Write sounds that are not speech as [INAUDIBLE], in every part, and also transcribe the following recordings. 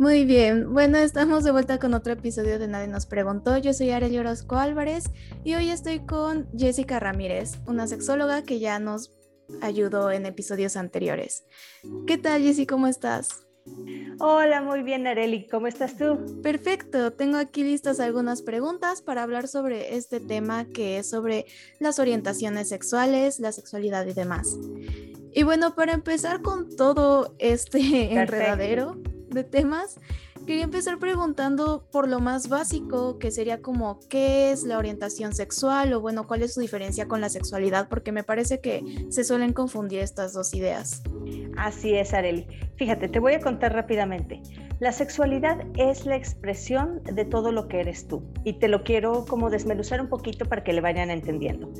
Muy bien, bueno, estamos de vuelta con otro episodio de Nadie nos preguntó. Yo soy Arely Orozco Álvarez y hoy estoy con Jessica Ramírez, una sexóloga que ya nos ayudó en episodios anteriores. ¿Qué tal, Jessy? ¿Cómo estás? Hola, muy bien, Areli. ¿Cómo estás tú? Perfecto. Tengo aquí listas algunas preguntas para hablar sobre este tema que es sobre las orientaciones sexuales, la sexualidad y demás. Y bueno, para empezar con todo este enredadero de temas, quería empezar preguntando por lo más básico, que sería como qué es la orientación sexual o bueno, cuál es su diferencia con la sexualidad, porque me parece que se suelen confundir estas dos ideas. Así es, Areli. Fíjate, te voy a contar rápidamente. La sexualidad es la expresión de todo lo que eres tú y te lo quiero como desmenuzar un poquito para que le vayan entendiendo.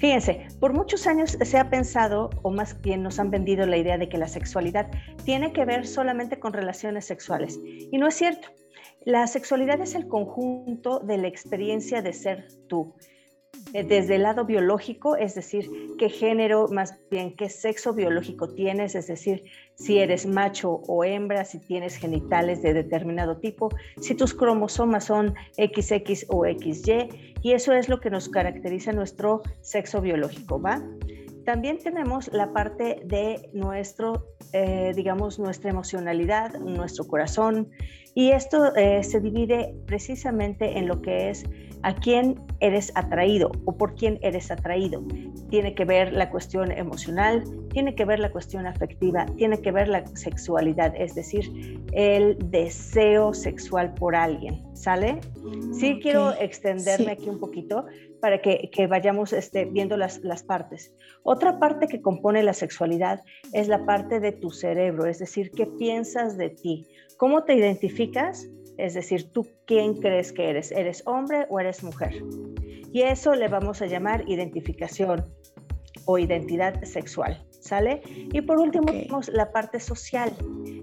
Fíjense, por muchos años se ha pensado, o más bien nos han vendido la idea de que la sexualidad tiene que ver solamente con relaciones sexuales. Y no es cierto. La sexualidad es el conjunto de la experiencia de ser tú. Eh, desde el lado biológico, es decir, qué género, más bien qué sexo biológico tienes, es decir, si eres macho o hembra, si tienes genitales de determinado tipo, si tus cromosomas son XX o XY, y eso es lo que nos caracteriza nuestro sexo biológico, ¿va? También tenemos la parte de nuestro, eh, digamos, nuestra emocionalidad, nuestro corazón, y esto eh, se divide precisamente en lo que es a quién eres atraído o por quién eres atraído. Tiene que ver la cuestión emocional, tiene que ver la cuestión afectiva, tiene que ver la sexualidad, es decir, el deseo sexual por alguien. ¿Sale? Sí quiero extenderme aquí un poquito para que, vayamos este, viendo las, las partes. Otra parte que compone la sexualidad es la parte de tu cerebro, es decir, qué piensas de ti, cómo te identificas es decir, tú quién crees que eres, eres hombre o eres mujer. Y eso le vamos a llamar identificación o identidad sexual, ¿sale? Y por último tenemos la parte social.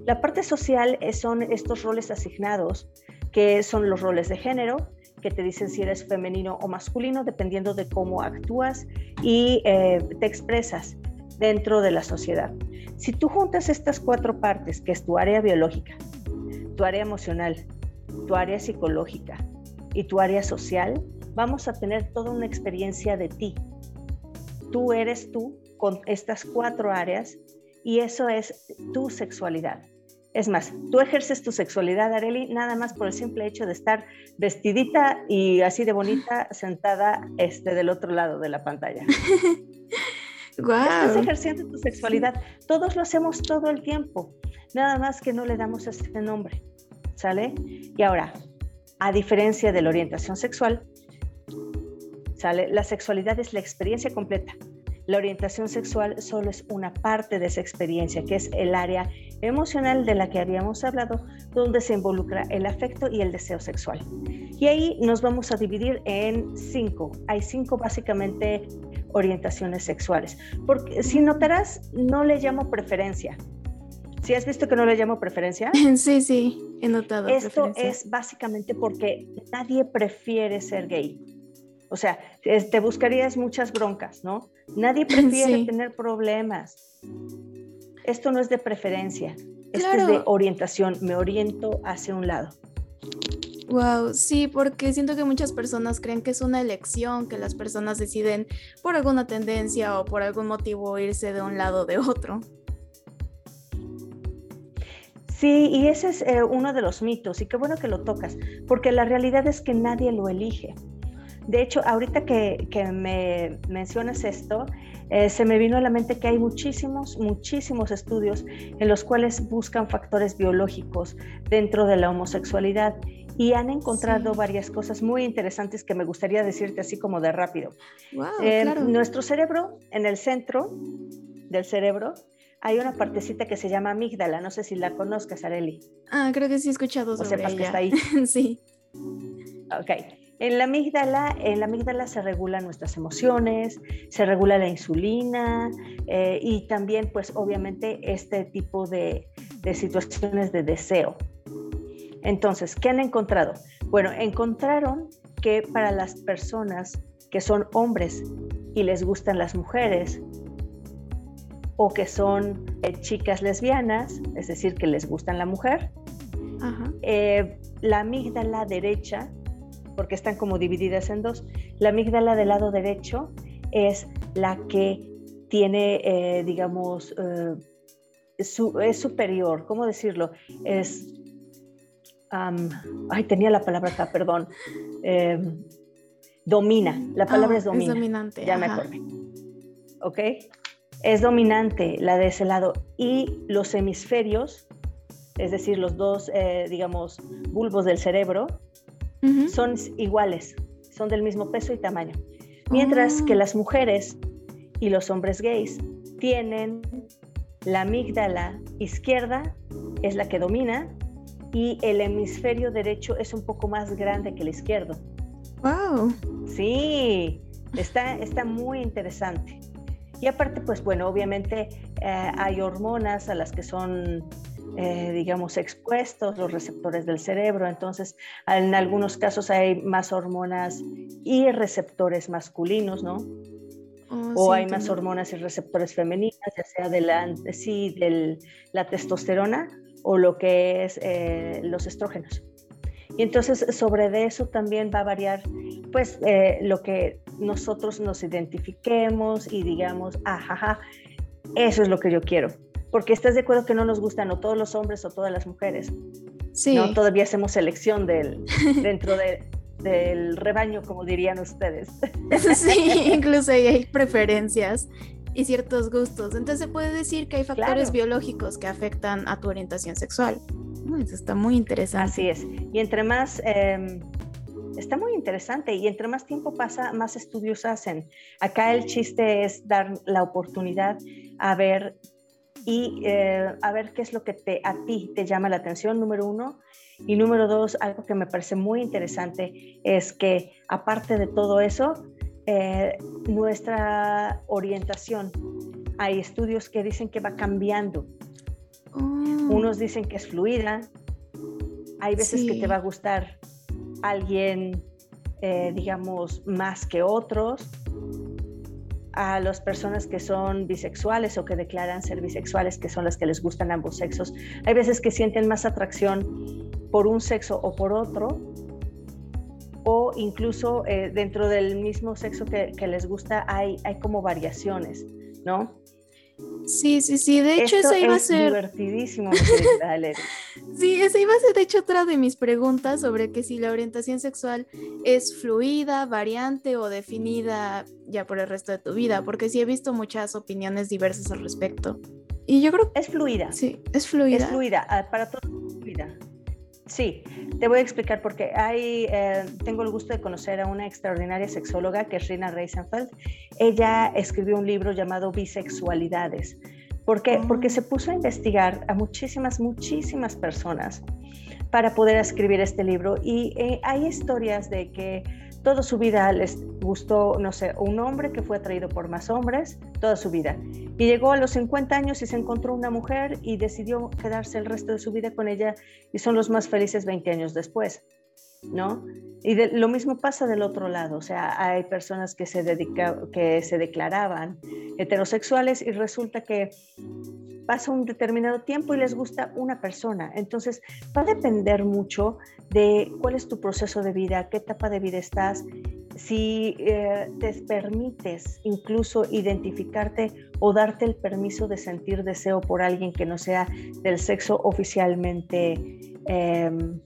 La parte social son estos roles asignados, que son los roles de género, que te dicen si eres femenino o masculino, dependiendo de cómo actúas y eh, te expresas dentro de la sociedad. Si tú juntas estas cuatro partes, que es tu área biológica, tu área emocional, tu área psicológica y tu área social, vamos a tener toda una experiencia de ti. Tú eres tú con estas cuatro áreas y eso es tu sexualidad. Es más, tú ejerces tu sexualidad, Areli, nada más por el simple hecho de estar vestidita y así de bonita [LAUGHS] sentada este, del otro lado de la pantalla. [LAUGHS] Wow. Estás ejerciendo tu sexualidad. Todos lo hacemos todo el tiempo. Nada más que no le damos ese nombre. ¿Sale? Y ahora, a diferencia de la orientación sexual, ¿sale? La sexualidad es la experiencia completa. La orientación sexual solo es una parte de esa experiencia, que es el área emocional de la que habíamos hablado, donde se involucra el afecto y el deseo sexual. Y ahí nos vamos a dividir en cinco. Hay cinco básicamente orientaciones sexuales. Porque si notarás, no le llamo preferencia, ¿Sí has visto que no le llamo preferencia? [LAUGHS] Sí, sí, he notado. Esto es básicamente porque nadie prefiere ser gay. O sea, te buscarías muchas broncas, ¿no? Nadie [LAUGHS] prefiere tener problemas. Esto no es de preferencia, esto es de orientación. Me oriento hacia un lado. Wow, sí, porque siento que muchas personas creen que es una elección, que las personas deciden por alguna tendencia o por algún motivo irse de un lado o de otro. Sí, y ese es eh, uno de los mitos, y qué bueno que lo tocas, porque la realidad es que nadie lo elige. De hecho, ahorita que, me mencionas esto, eh, se me vino a la mente que hay muchísimos, muchísimos estudios en los cuales buscan factores biológicos dentro de la homosexualidad y han encontrado varias cosas muy interesantes que me gustaría decirte así como de rápido. Eh, nuestro cerebro, en el centro del cerebro, hay una partecita que se llama amígdala, no sé si la conozcas, Areli. Ah, creo que sí he escuchado sobre o sepas que está ahí. [LAUGHS] sí. Ok. En la amígdala, en la amígdala se regulan nuestras emociones, se regula la insulina eh, y también, pues, obviamente, este tipo de, de situaciones de deseo. Entonces, ¿qué han encontrado? Bueno, encontraron que para las personas que son hombres y les gustan las mujeres, o que son eh, chicas lesbianas, es decir, que les gustan la mujer, Eh, la amígdala derecha, porque están como divididas en dos, la amígdala del lado derecho es la que tiene, eh, digamos, es superior, ¿cómo decirlo? Es, ay, tenía la palabra acá, perdón. Em, domina, la palabra ah, es domina. Es dominante. Ya me acordé. ¿Ok? Es dominante la de ese lado. Y los hemisferios, es decir, los dos, eh, digamos, bulbos del cerebro, son iguales, son del mismo peso y tamaño. Mientras que ah. las mujeres y los hombres gays tienen la amígdala izquierda, es la que domina, y el hemisferio derecho es un poco más grande que el izquierdo. ¡Wow! Sí, está, está muy interesante. Y aparte, pues bueno, obviamente eh, hay hormonas a las que son, eh, digamos, expuestos los receptores del cerebro. Entonces, en algunos casos hay más hormonas y receptores masculinos, ¿no? Oh, o hay más hormonas y receptores femeninas, ya sea de la, sí, de la testosterona o lo que es eh, los estrógenos. Y entonces sobre de eso también va a variar pues eh, lo que nosotros nos identifiquemos y digamos, ajaja, eso es lo que yo quiero. Porque estás de acuerdo que no nos gustan o todos los hombres o todas las mujeres. Sí. ¿no? Todavía hacemos selección del, [LAUGHS] dentro del rebaño, como dirían ustedes. Sí, [LAUGHS] incluso hay preferencias y ciertos gustos. Entonces se puede decir que hay factores biológicos que afectan a tu orientación sexual. Eso está muy interesante. Así es. Y entre más... Em, está muy interesante y entre más tiempo pasa, más estudios hacen. Acá el chiste es dar la oportunidad a ver y eh, a ver qué es lo que te, a ti te llama la atención, número uno. Y número dos, algo que me parece muy interesante es que aparte de todo eso, eh, nuestra orientación, hay estudios que dicen que va cambiando. Oh. Unos dicen que es fluida, hay veces que te va a gustar alguien, eh, digamos, más que otros. A las personas que son bisexuales o que declaran ser bisexuales, que son las que les gustan ambos sexos, hay veces que sienten más atracción por un sexo o por otro, o incluso eh, dentro del mismo sexo que, les gusta hay, hay como variaciones, ¿no? Sí, sí, sí. De hecho, eso iba a ser. Divertidísimo, [LAUGHS] Sí, esa iba a ser, de hecho, otra de mis preguntas sobre que si la orientación sexual es fluida, variante o definida ya por el resto de tu vida, porque sí he visto muchas opiniones diversas al respecto. Y yo creo que. Es fluida. Sí, es fluida. Es fluida, ah, para todo es fluida. Sí, te voy a explicar porque hay, eh, tengo el gusto de conocer a una extraordinaria sexóloga que es Rina Reisenfeld. Ella escribió un libro llamado Bisexualidades. ¿Por qué? Porque se puso a investigar a muchísimas, muchísimas personas para poder escribir este libro y eh, hay historias de que toda su vida les gustó, no sé, un hombre que fue atraído por más hombres, toda su vida. Y llegó a los 50 años y se encontró una mujer y decidió quedarse el resto de su vida con ella y son los más felices 20 años después, ¿no? Y lo mismo pasa del otro lado, o sea, hay personas que se, dedica, que se declaraban heterosexuales y resulta que pasa un determinado tiempo y les gusta una persona. Entonces, va a depender mucho de cuál es tu proceso de vida, qué etapa de vida estás, si eh, te permites incluso identificarte o darte el permiso de sentir deseo por alguien que no sea del sexo oficialmente, em,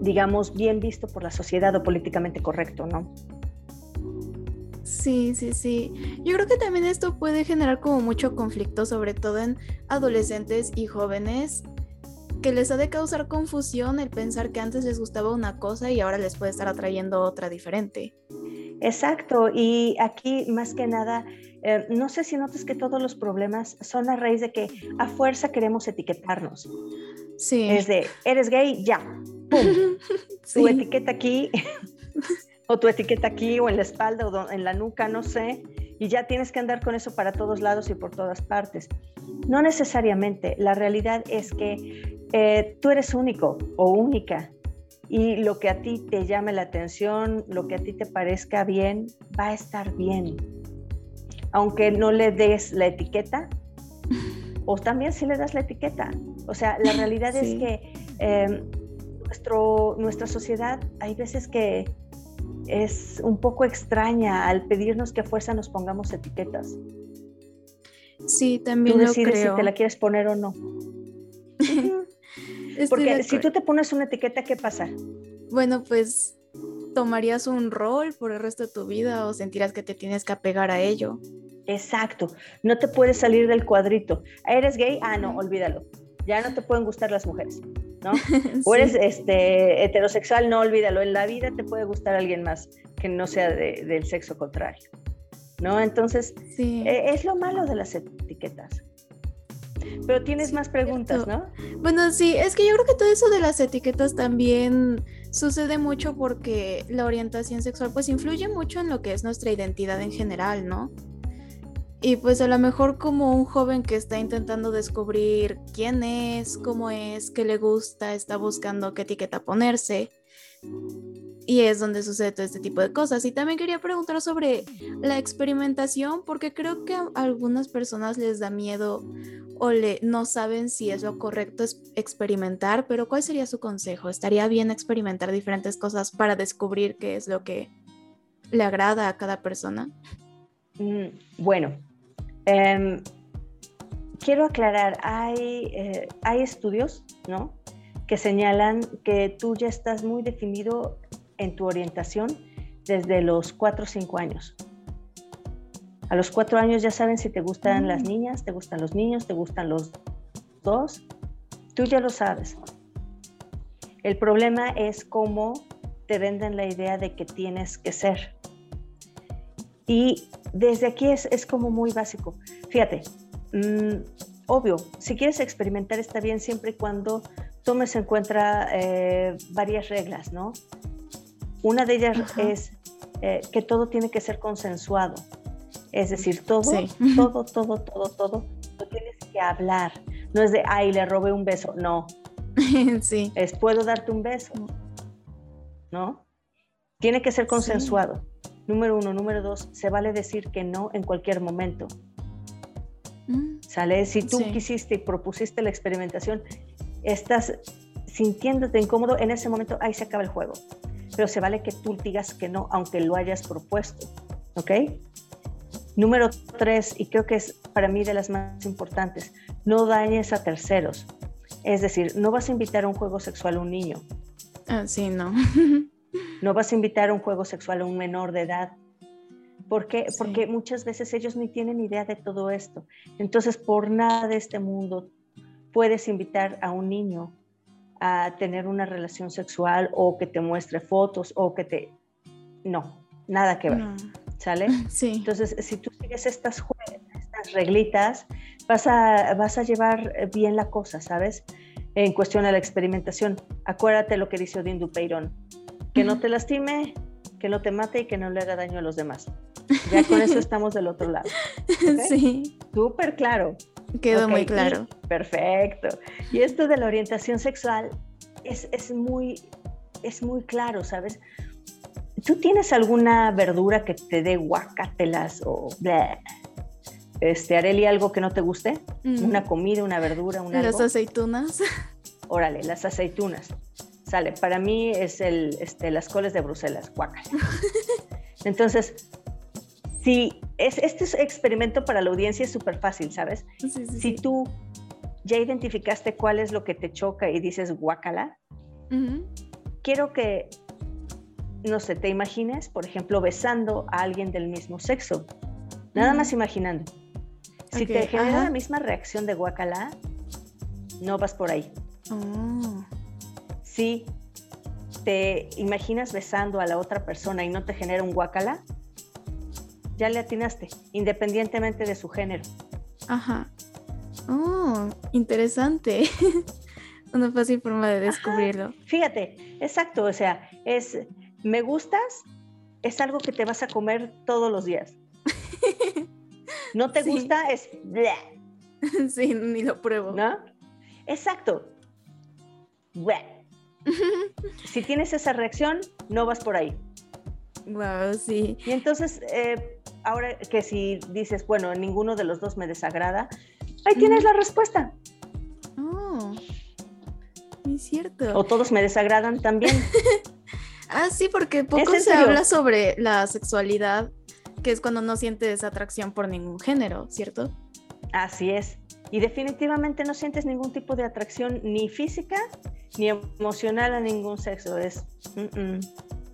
digamos, bien visto por la sociedad o políticamente correcto, ¿no? Sí, sí, sí. Yo creo que también esto puede generar como mucho conflicto, sobre todo en adolescentes y jóvenes, que les ha de causar confusión el pensar que antes les gustaba una cosa y ahora les puede estar atrayendo otra diferente. Exacto, y aquí más que nada, eh, no sé si notas que todos los problemas son a raíz de que a fuerza queremos etiquetarnos. Sí. Es de, eres gay, ya. ¡Pum! [LAUGHS] Tu etiqueta aquí [LAUGHS] o tu etiqueta aquí o en la espalda o en la nuca, no sé, y ya tienes que andar con eso para todos lados y por todas partes. No necesariamente, la realidad es que eh, tú eres único o única y lo que a ti te llame la atención, lo que a ti te parezca bien, va a estar bien. Aunque no le des la etiqueta, [LAUGHS] o también si le das la etiqueta. O sea, la realidad es que em, nuestro, nuestra sociedad hay veces que es un poco extraña al pedirnos que a fuerza nos pongamos etiquetas. Sí, también Tú decides si te la quieres poner o no. [LAUGHS] Porque si tú te pones una etiqueta, ¿qué pasa? Bueno, pues tomarías un rol por el resto de tu vida o sentirás que te tienes que apegar a ello. Exacto, no te puedes salir del cuadrito. ¿Eres gay? Ah, no, olvídalo. Ya no te pueden gustar las mujeres, ¿no? [LAUGHS] O eres este, heterosexual, no olvídalo. En la vida te puede gustar alguien más que no sea del sexo contrario, ¿no? Entonces, e, es lo malo de las etiquetas. Pero tienes más preguntas, ¿no? Bueno, sí, es que yo creo que todo eso de las etiquetas también sucede mucho porque la orientación sexual pues influye mucho en lo que es nuestra identidad en general, ¿no? Y pues a lo mejor como un joven que está intentando descubrir quién es, cómo es, qué le gusta, está buscando qué etiqueta ponerse. Y es donde sucede todo este tipo de cosas. Y también quería preguntar sobre la experimentación, porque creo que a algunas personas les da miedo o le, no saben si es lo correcto experimentar, pero ¿cuál sería su consejo? ¿Estaría bien experimentar diferentes cosas para descubrir qué es lo que le agrada a cada persona? Mm, bueno, em, quiero aclarar, hay, eh, hay estudios, ¿no? Que señalan que tú ya estás muy definido en tu orientación desde los 4 o 5 años. A los cuatro años ya saben si te gustan las mm. niñas, te gustan los niños, te gustan los dos. Tú ya lo sabes. El problema es cómo te venden la idea de que tienes que ser. Y desde aquí es, es como muy básico. Fíjate, mm, obvio, si quieres experimentar está bien siempre y cuando tomes en cuenta eh, varias reglas, ¿no? Una de ellas es eh, que todo tiene que ser consensuado. Es decir, todo, [LAUGHS] todo, todo, todo, todo, lo tienes que hablar. No es de, ay, le robé un beso. No. [LAUGHS] sí. Es, puedo darte un beso. ¿No? Tiene que ser consensuado. Número uno. Número dos, se vale decir que no en cualquier momento. Mm. ¿Sale? Si tú quisiste y propusiste la experimentación, estás sintiéndote incómodo, en ese momento ahí se acaba el juego. Pero se vale que tú digas que no, aunque lo hayas propuesto. ¿Ok? Número tres, y creo que es para mí de las más importantes, no dañes a terceros. Es decir, no vas a invitar a un juego sexual a un niño. Ah, sí, no. [LAUGHS] no vas a invitar a un juego sexual a un menor de edad. ¿Por qué? Porque muchas veces ellos ni tienen idea de todo esto. Entonces, por nada de este mundo puedes invitar a un niño a tener una relación sexual o que te muestre fotos o que te... No, nada que ver. ¿sale? [LAUGHS] Sí. Entonces, si tú sigues estas, estas reglitas, vas a, vas a llevar bien la cosa, ¿sabes? En cuestión de la experimentación. Acuérdate lo que dice Odín Dupeirón, que no te lastime, que no te mate y que no le haga daño a los demás. [LAUGHS] Ya con eso estamos del otro lado. Sí. Súper claro. Quedó muy claro. perfecto. Y esto de la orientación sexual es, es, muy, es muy claro, ¿sabes? ¿Tú tienes alguna verdura que te dé guacatelas o este, Areli, algo que no te guste? Mm. Una comida, una verdura, una Las aceitunas. Órale, las aceitunas. Sale, para mí es el, este, las coles de Bruselas, guacal. [LAUGHS] Entonces, si es, este experimento para la audiencia es súper fácil, ¿sabes? si tú ya identificaste cuál es lo que te choca y dices guacala, quiero que no sé, te imagines, por ejemplo, besando a alguien del mismo sexo. Nada más imaginando. Si te genera la misma reacción de guacala, no vas por ahí. Oh. Si te imaginas besando a la otra persona y no te genera un guacala, ya le atinaste, independientemente de su género. Ajá. Oh, interesante. [LAUGHS] Una fácil forma de descubrirlo. Fíjate, exacto, o sea, es me gustas es algo que te vas a comer todos los días. [LAUGHS] No te gusta es... [LAUGHS] Sí, ni lo pruebo. ¿No? Exacto. Si tienes esa reacción, no vas por ahí. Wow, sí. Y entonces, eh, ahora que si dices, bueno, ninguno de los dos me desagrada, ahí tienes la respuesta. Oh, es cierto. O todos me desagradan también. [LAUGHS] ah, sí, porque poco se habla sobre la sexualidad, que es cuando no sientes atracción por ningún género, ¿cierto? Así es. Y definitivamente no sientes ningún tipo de atracción ni física ni emocional a ningún sexo. Es,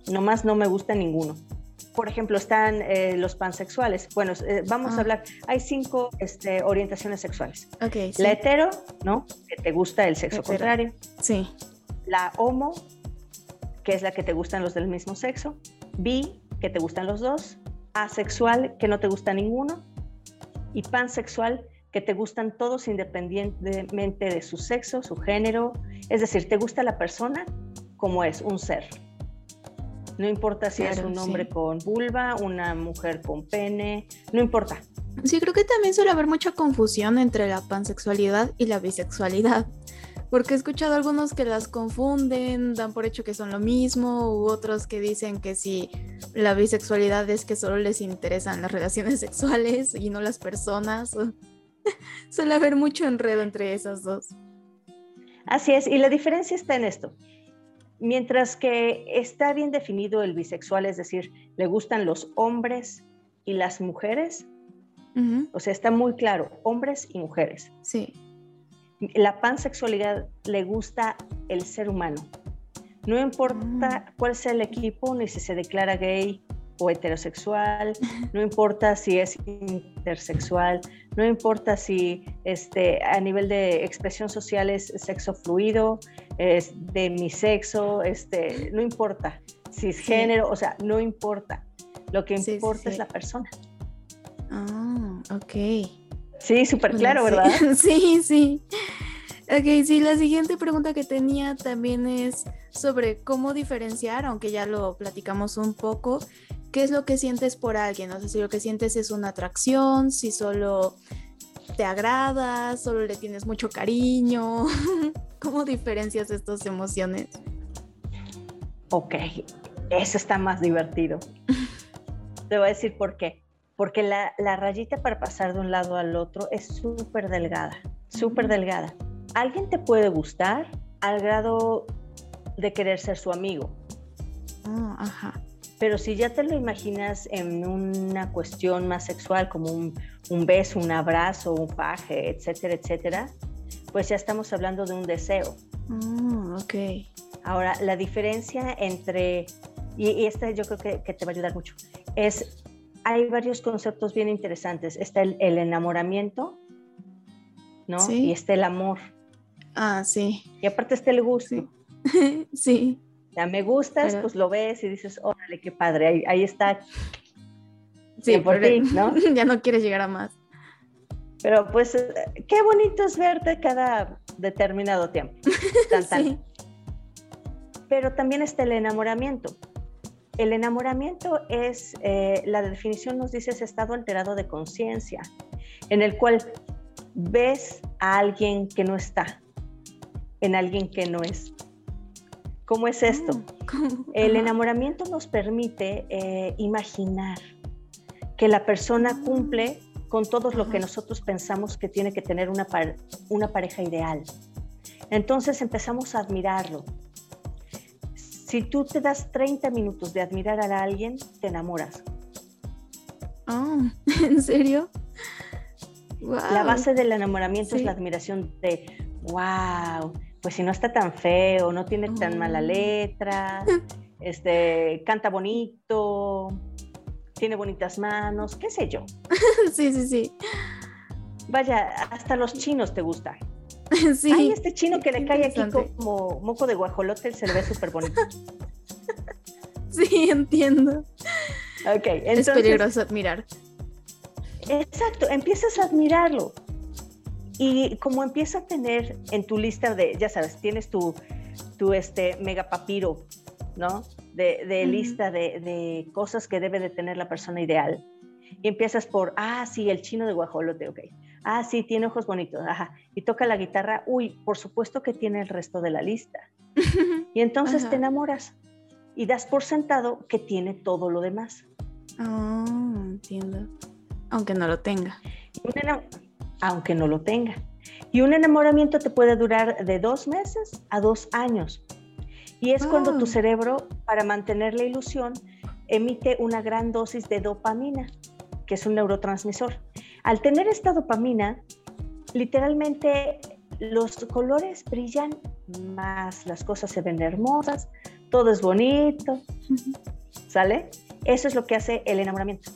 nomás no me gusta ninguno por ejemplo, están eh, los pansexuales. Bueno, eh, vamos a ah. hablar, hay cinco este, orientaciones sexuales. Okay, La hetero, ¿no? Que te gusta el sexo contrario. Sí. La homo, que es la que te gustan los del mismo sexo. Bi, que te gustan los dos. Asexual, que no te gusta ninguno. Y pansexual, que te gustan todos independientemente de su sexo, su género. Es decir, te gusta la persona como es, un ser. No importa si es un hombre con vulva, una mujer con pene, no importa. Sí, creo que también suele haber mucha confusión entre la pansexualidad y la bisexualidad. Porque he escuchado algunos que las confunden, dan por hecho que son lo mismo, u otros que dicen que si la bisexualidad es que solo les interesan las relaciones [LAUGHS] sexuales y no las personas. [LAUGHS] suele haber mucho enredo entre esas dos. Así es, y la diferencia está en esto. Mientras que está bien definido el bisexual, es decir, le gustan los hombres y las mujeres, o sea, está muy claro, hombres y mujeres. Sí. La pansexualidad le gusta el ser humano. No importa mm. cuál sea el equipo, ni si se declara gay o heterosexual, [LAUGHS] no importa si es intersexual, no importa si este, a nivel de expresión social es sexo fluido, es de mi sexo, este, no importa si es género, o sea, no importa. Lo que importa es la persona. Ah, ok. Sí, súper claro, ¿verdad? [LAUGHS] Sí, sí. Ok, sí, la siguiente pregunta que tenía también es sobre cómo diferenciar, aunque ya lo platicamos un poco, qué es lo que sientes por alguien, o sea, si lo que sientes es una atracción, si solo te agrada, solo le tienes mucho cariño, [LAUGHS] ¿cómo diferencias estas emociones? Ok, eso está más divertido. [LAUGHS] Te voy a decir por qué. Porque la, la rayita para pasar de un lado al otro es súper delgada, súper delgada alguien te puede gustar al grado de querer ser su amigo. Ah, ajá. Pero si ya te lo imaginas en una cuestión más sexual, como un, beso, un abrazo, un faje, etcétera, etcétera, pues ya estamos hablando de un deseo. Mm, ok. Ahora, la diferencia entre, y, esta yo creo que, te va a ayudar mucho, es, hay varios conceptos bien interesantes. Está el, enamoramiento, ¿no? Y está el amor. Ah, sí. Y aparte está el gusto. Sí. [LAUGHS] Ya me gustas, pues lo ves y dices, órale, qué padre, ahí, está. Sí, por ti, ¿no? [LAUGHS] ya no quieres llegar a más. Pero pues, qué bonito es verte cada determinado tiempo. [LAUGHS] Sí. Pero también está el enamoramiento. El enamoramiento es, eh, la definición nos dice, ese estado alterado de conciencia, en el cual ves a alguien que no está, en alguien que no es. ¿Cómo es esto? El enamoramiento nos permite eh, imaginar que la persona ah. cumple con todo lo que nosotros pensamos que tiene que tener una, una pareja ideal. Entonces empezamos a admirarlo. Si tú te das 30 minutos de admirar a alguien, te enamoras. Oh, [LAUGHS] ¿en serio? La base del enamoramiento es la admiración de, wow, pues si no está tan feo, no tiene tan mala letra, este, canta bonito, tiene bonitas manos, qué sé yo. [LAUGHS] sí, sí, sí. Vaya, hasta los chinos te gustan. [LAUGHS] Sí. Ay, este chino que le cae aquí como moco de guajolote se le ve súper bonito. [LAUGHS] sí, entiendo. Ok, entonces. Es peligroso admirar. Exacto, empiezas a admirarlo. Y como empieza a tener en tu lista de, ya sabes, tienes tu, tu este mega papiro, ¿no? De, lista de, cosas que debe de tener la persona ideal. Y empiezas por, ah, sí, el chino de guajolote, ok. Ah, sí, tiene ojos bonitos, ajá. Y toca la guitarra, uy, por supuesto que tiene el resto de la lista. [LAUGHS] y entonces te enamoras y das por sentado que tiene todo lo demás. Ah, entiendo. Aunque no lo tenga aunque no lo tenga. Y un enamoramiento te puede durar de dos meses a dos años. Y es cuando tu ah. cerebro, para mantener la ilusión, emite una gran dosis de dopamina, que es un neurotransmisor. Al tener esta dopamina, literalmente los colores brillan más, las cosas se ven hermosas, todo es bonito, ¿sale? Eso es lo que hace el enamoramiento.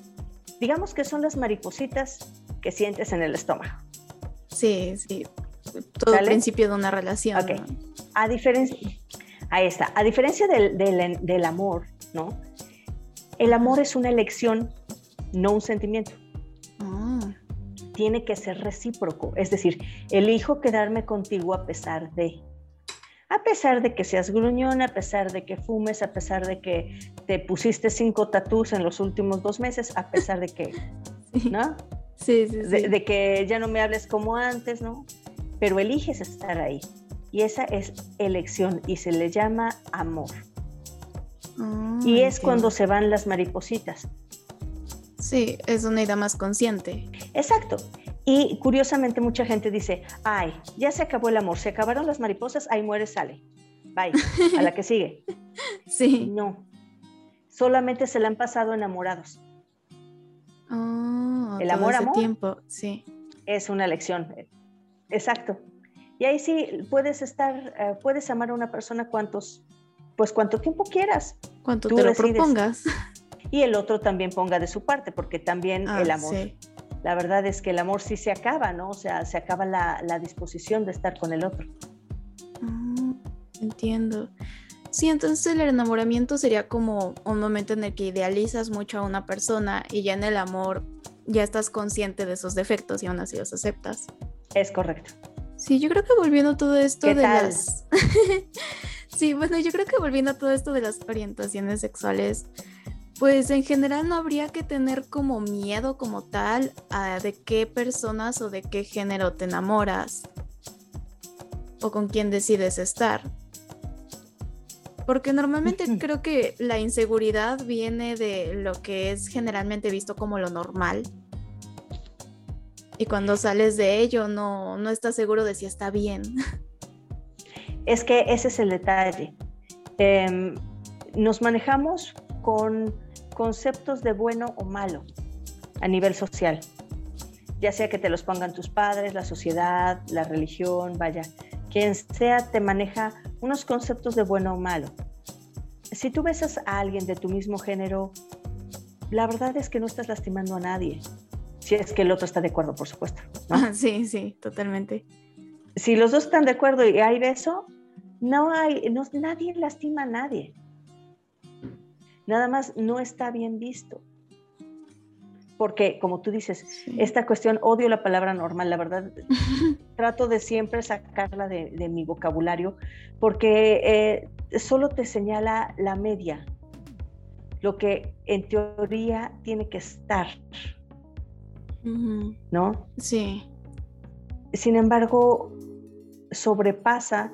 Digamos que son las maripositas que sientes en el estómago. Sí, sí. Todo el principio de una relación. Ok. A diferencia, ahí está. A diferencia del, del amor, ¿no? El amor es una elección, no un sentimiento. Ah. Tiene que ser recíproco, es decir, elijo quedarme contigo a pesar de. A pesar de que seas gruñón, a pesar de que fumes, a pesar de que te pusiste cinco tatús en los últimos dos meses, a pesar de que, [LAUGHS] ¿no? Sí, sí, sí. De, que ya no me hables como antes, ¿no? Pero eliges estar ahí. Y esa es elección y se le llama amor. Ah, y es cuando se van las maripositas. Sí, es una idea más consciente. Exacto. Y curiosamente mucha gente dice, ay, ya se acabó el amor, se acabaron las mariposas, ahí muere, sale. Bye, a la que sigue. [LAUGHS] sí. No, solamente se le han pasado enamorados. Oh, el amor, amor, tiempo, sí. Es una elección, exacto. Y ahí sí puedes estar, eh, puedes amar a una persona cuantos pues cuánto tiempo quieras. Cuanto te lo propongas. Y el otro también ponga de su parte, porque también ah, el amor. La verdad es que el amor sí se acaba, ¿no? O sea, se acaba la, disposición de estar con el otro. Ah, entiendo. Sí, entonces el enamoramiento sería como un momento en el que idealizas mucho a una persona y ya en el amor ya estás consciente de esos defectos y aún así los aceptas. Es correcto. Sí, yo creo que volviendo todo esto de las [LAUGHS] Sí, bueno, yo creo que volviendo a todo esto de las orientaciones sexuales, pues en general no habría que tener como miedo como tal a de qué personas o de qué género te enamoras o con quién decides estar. Porque normalmente creo que la inseguridad viene de lo que es generalmente visto como lo normal. Y cuando sales de ello no, no estás seguro de si está bien. [LAUGHS] Es que ese es el detalle. Em, nos manejamos con conceptos de bueno o malo a nivel social, ya sea que te los pongan tus padres, la sociedad, la religión, vaya, quien sea te maneja unos conceptos de bueno o malo. Si tú besas a alguien de tu mismo género, la verdad es que no estás lastimando a nadie, si es que el otro está de acuerdo, por supuesto. [LAUGHS] sí, sí, totalmente si los dos están de acuerdo y hay beso, no hay, no, nadie lastima a nadie. Nada más no está bien visto. Porque, como tú dices, esta cuestión, odio la palabra normal, la verdad, [LAUGHS] trato de siempre sacarla de, mi vocabulario, porque eh, solo te señala la media, lo que en teoría tiene que estar. ¿No? Sí. Sin embargo, sobrepasa,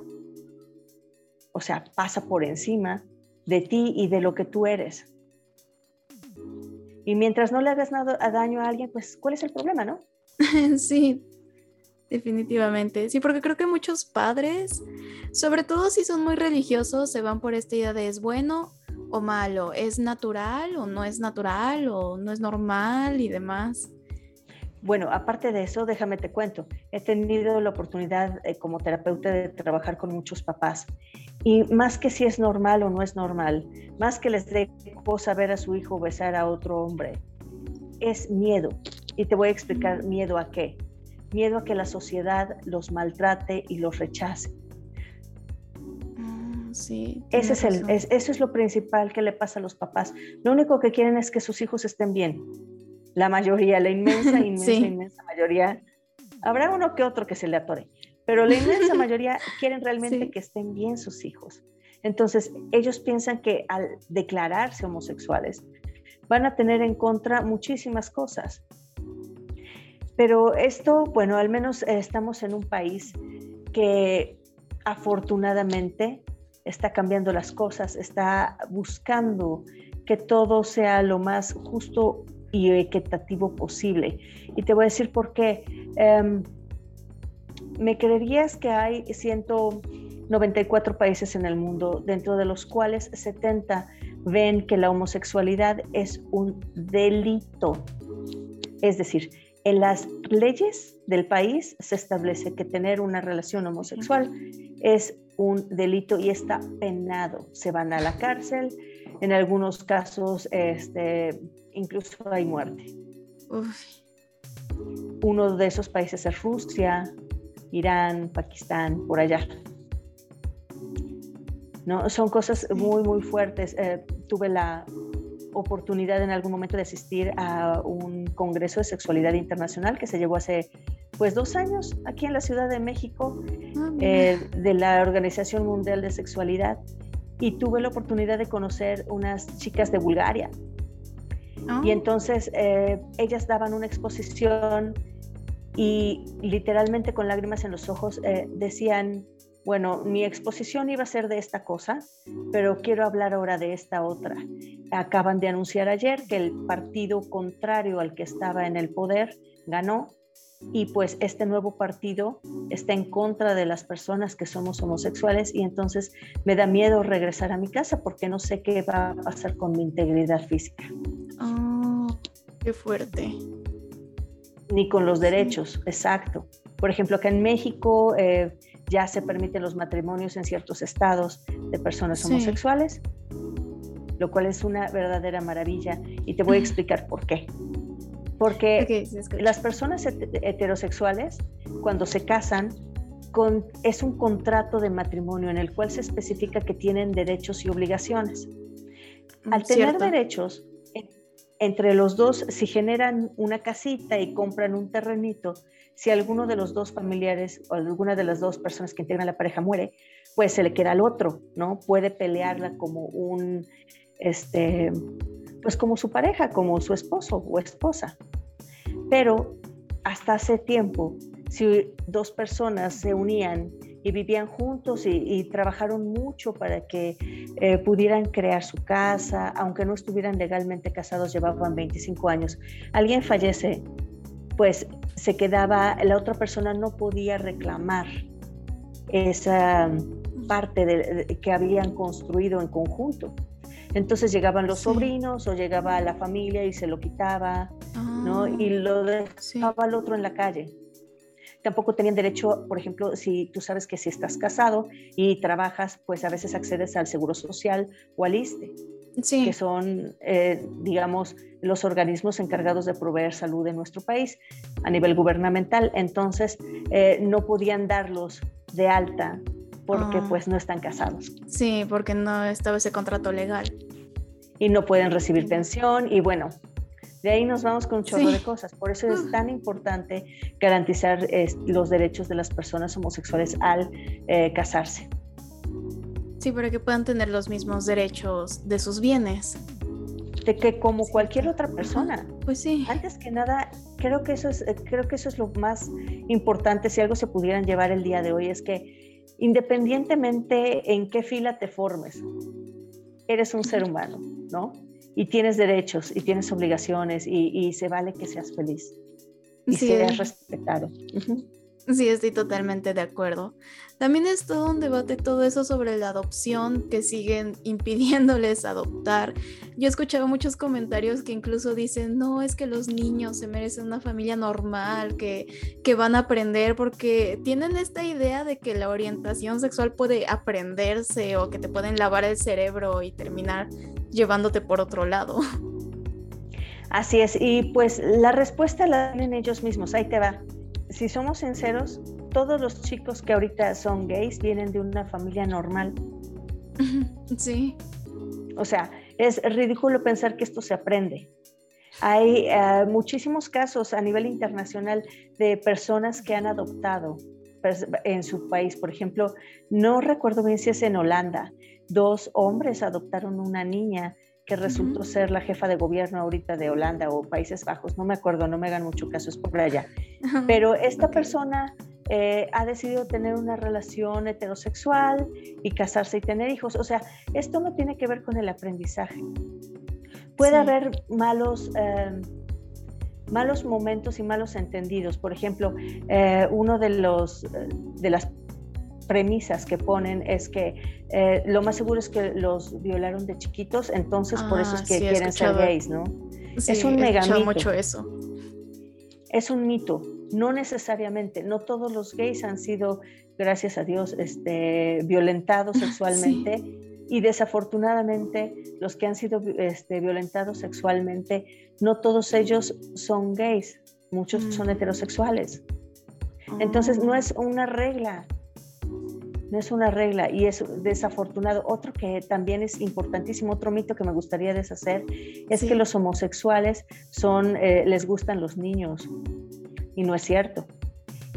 o sea, pasa por encima de ti y de lo que tú eres. Y mientras no le hagas nada daño a alguien, pues, ¿cuál es el problema, no? [LAUGHS] sí, definitivamente. Sí, porque creo que muchos padres, sobre todo si son muy religiosos, se van por esta idea de es bueno o malo, es natural o no es natural o no es normal y demás. Bueno, aparte de eso, déjame te cuento, he tenido la oportunidad eh, como terapeuta de trabajar con muchos papás y más que si es normal o no es normal, más que les dé cosa ver a su hijo besar a otro hombre, es miedo. Y te voy a explicar miedo a qué. Miedo a que la sociedad los maltrate y los rechace. Ah, sí, Ese es el, eso es lo principal que le pasa a los papás. Lo único que quieren es que sus hijos estén bien la mayoría, la inmensa, [LAUGHS] inmensa, inmensa mayoría. Habrá uno que otro que se le atore, pero la inmensa [LAUGHS] mayoría quieren realmente que estén bien sus hijos. Entonces, ellos piensan que al declararse homosexuales van a tener en contra muchísimas cosas. Pero esto, bueno, al menos estamos en un país que afortunadamente está cambiando las cosas, está buscando que todo sea lo más justo y equitativo posible. Y te voy a decir por qué. Em, ¿Me creerías que hay 194 países en el mundo, dentro de los cuales 70 ven que la homosexualidad es un delito? Es decir, en las leyes del país se establece que tener una relación homosexual es un delito y está penado. Se van a la cárcel, en algunos casos este, incluso hay muerte. Uno de esos países es Rusia, Irán, Pakistán, por allá. ¿No? Son cosas muy, muy fuertes. Eh, tuve la oportunidad en algún momento de asistir a un congreso de sexualidad internacional que se llevó hace pues dos años aquí en la Ciudad de México ah, eh, de la Organización Mundial de Sexualidad y tuve la oportunidad de conocer unas chicas de Bulgaria. Ah. Y entonces eh, ellas daban una exposición y literalmente con lágrimas en los ojos eh, decían, bueno, mi exposición iba a ser de esta cosa, pero quiero hablar ahora de esta otra. Acaban de anunciar ayer que el partido contrario al que estaba en el poder ganó y pues este nuevo partido está en contra de las personas que somos homosexuales y entonces me da miedo regresar a mi casa porque no sé qué va a pasar con mi integridad física. Oh, qué fuerte. Ni con los derechos, exacto. Por ejemplo, acá en México eh, ya se permiten los matrimonios en ciertos estados de personas homosexuales, lo cual es una verdadera maravilla y te voy a [LAUGHS] explicar por qué. Porque las personas heterosexuales, cuando se casan, con, es un contrato de matrimonio en el cual se especifica que tienen derechos y obligaciones. Mm, Al tener derechos, entre los dos, si generan una casita y compran un terrenito, si alguno de los dos familiares o alguna de las dos personas que integran la pareja muere, pues se le queda al otro, ¿no? Puede pelearla como un, este, pues como su pareja, como su esposo o esposa. Pero hasta hace tiempo, si dos personas se unían y vivían juntos y, trabajaron mucho para que eh, pudieran crear su casa, aunque no estuvieran legalmente casados, llevaban 25 años. Alguien fallece, pues se quedaba, la otra persona no podía reclamar esa parte de, que habían construido en conjunto. Entonces llegaban los sobrinos o llegaba la familia y se lo quitaba, ¿no? Ah, y lo dejaba al otro en la calle. Tampoco tenían derecho, por ejemplo, si tú sabes que si estás casado y trabajas, pues a veces accedes al Seguro Social o al ISTE, que son, eh, digamos, los organismos encargados de proveer salud en nuestro país a nivel gubernamental. Entonces, eh, no podían darlos de alta porque ah. pues no están casados. Sí, porque no estaba ese contrato legal. Y no pueden recibir pensión y bueno, de ahí nos vamos con un chorro de cosas. Por eso es tan importante garantizar los derechos de las personas homosexuales al eh, casarse. Sí, para que puedan tener los mismos derechos de sus bienes. De que como cualquier otra persona. Pues sí. Antes que nada, creo que eso es, creo que eso es lo más importante. Si algo se pudieran llevar el día de hoy es que independientemente en qué fila te formes, eres un ser humano, ¿no? Y tienes derechos y tienes obligaciones y, se vale que seas feliz y seas respetado. Sí, estoy totalmente de acuerdo. También es todo un debate todo eso sobre la adopción que siguen [LAUGHS] impidiéndoles adoptar. Yo he escuchado muchos comentarios que incluso dicen, no, es que los niños se merecen una familia normal, que, que van a aprender porque tienen esta idea de que la orientación sexual puede aprenderse o que te pueden lavar el cerebro y terminar llevándote por otro lado. [LAUGHS] Así es, y pues la respuesta la tienen ellos mismos, ahí te va si somos sinceros, todos los chicos que ahorita son gays vienen de una familia normal. [LAUGHS] Sí. O sea, es ridículo pensar que esto se aprende. Hay eh, muchísimos casos a nivel internacional de personas que han adoptado en su país. Por ejemplo, no recuerdo bien si es en Holanda. Dos hombres adoptaron una niña que resultó ser la jefa de gobierno ahorita de Holanda o Países Bajos, no me acuerdo, no me hagan mucho caso, es por allá. Pero esta persona eh, ha decidido tener una relación heterosexual y casarse y tener hijos. O sea, esto no tiene que ver con el aprendizaje. Puede haber malos, em, malos momentos y malos entendidos. Por ejemplo, eh, uno de los de las premisas que ponen es que eh, lo más seguro es que los violaron de chiquitos, entonces por eso es ah, que quieren ser gays, ¿no? es un mega mucho eso. Es un mito, no necesariamente, no todos los gays han sido, gracias a Dios, este, violentados sexualmente. Y desafortunadamente, los que han sido este, violentados sexualmente, no todos ellos son gays, muchos son mm. heterosexuales. Entonces, no es una regla, no es una regla y es desafortunado. Otro que también es importantísimo, otro mito que me gustaría deshacer, es que los homosexuales son, eh, les gustan los niños y no es cierto.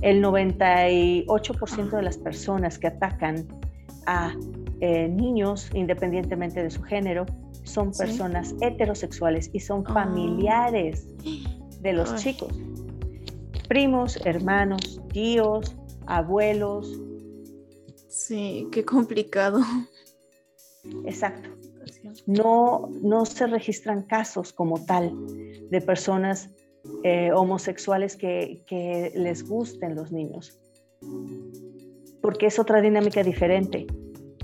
El 98% de las personas que atacan a eh, niños, independientemente de su género, son personas heterosexuales y son ah. familiares de los chicos. Primos, hermanos, tíos, abuelos, Sí, qué complicado. Exacto. No, no se registran casos como tal de personas eh, homosexuales que, les gusten los niños, porque es otra dinámica diferente.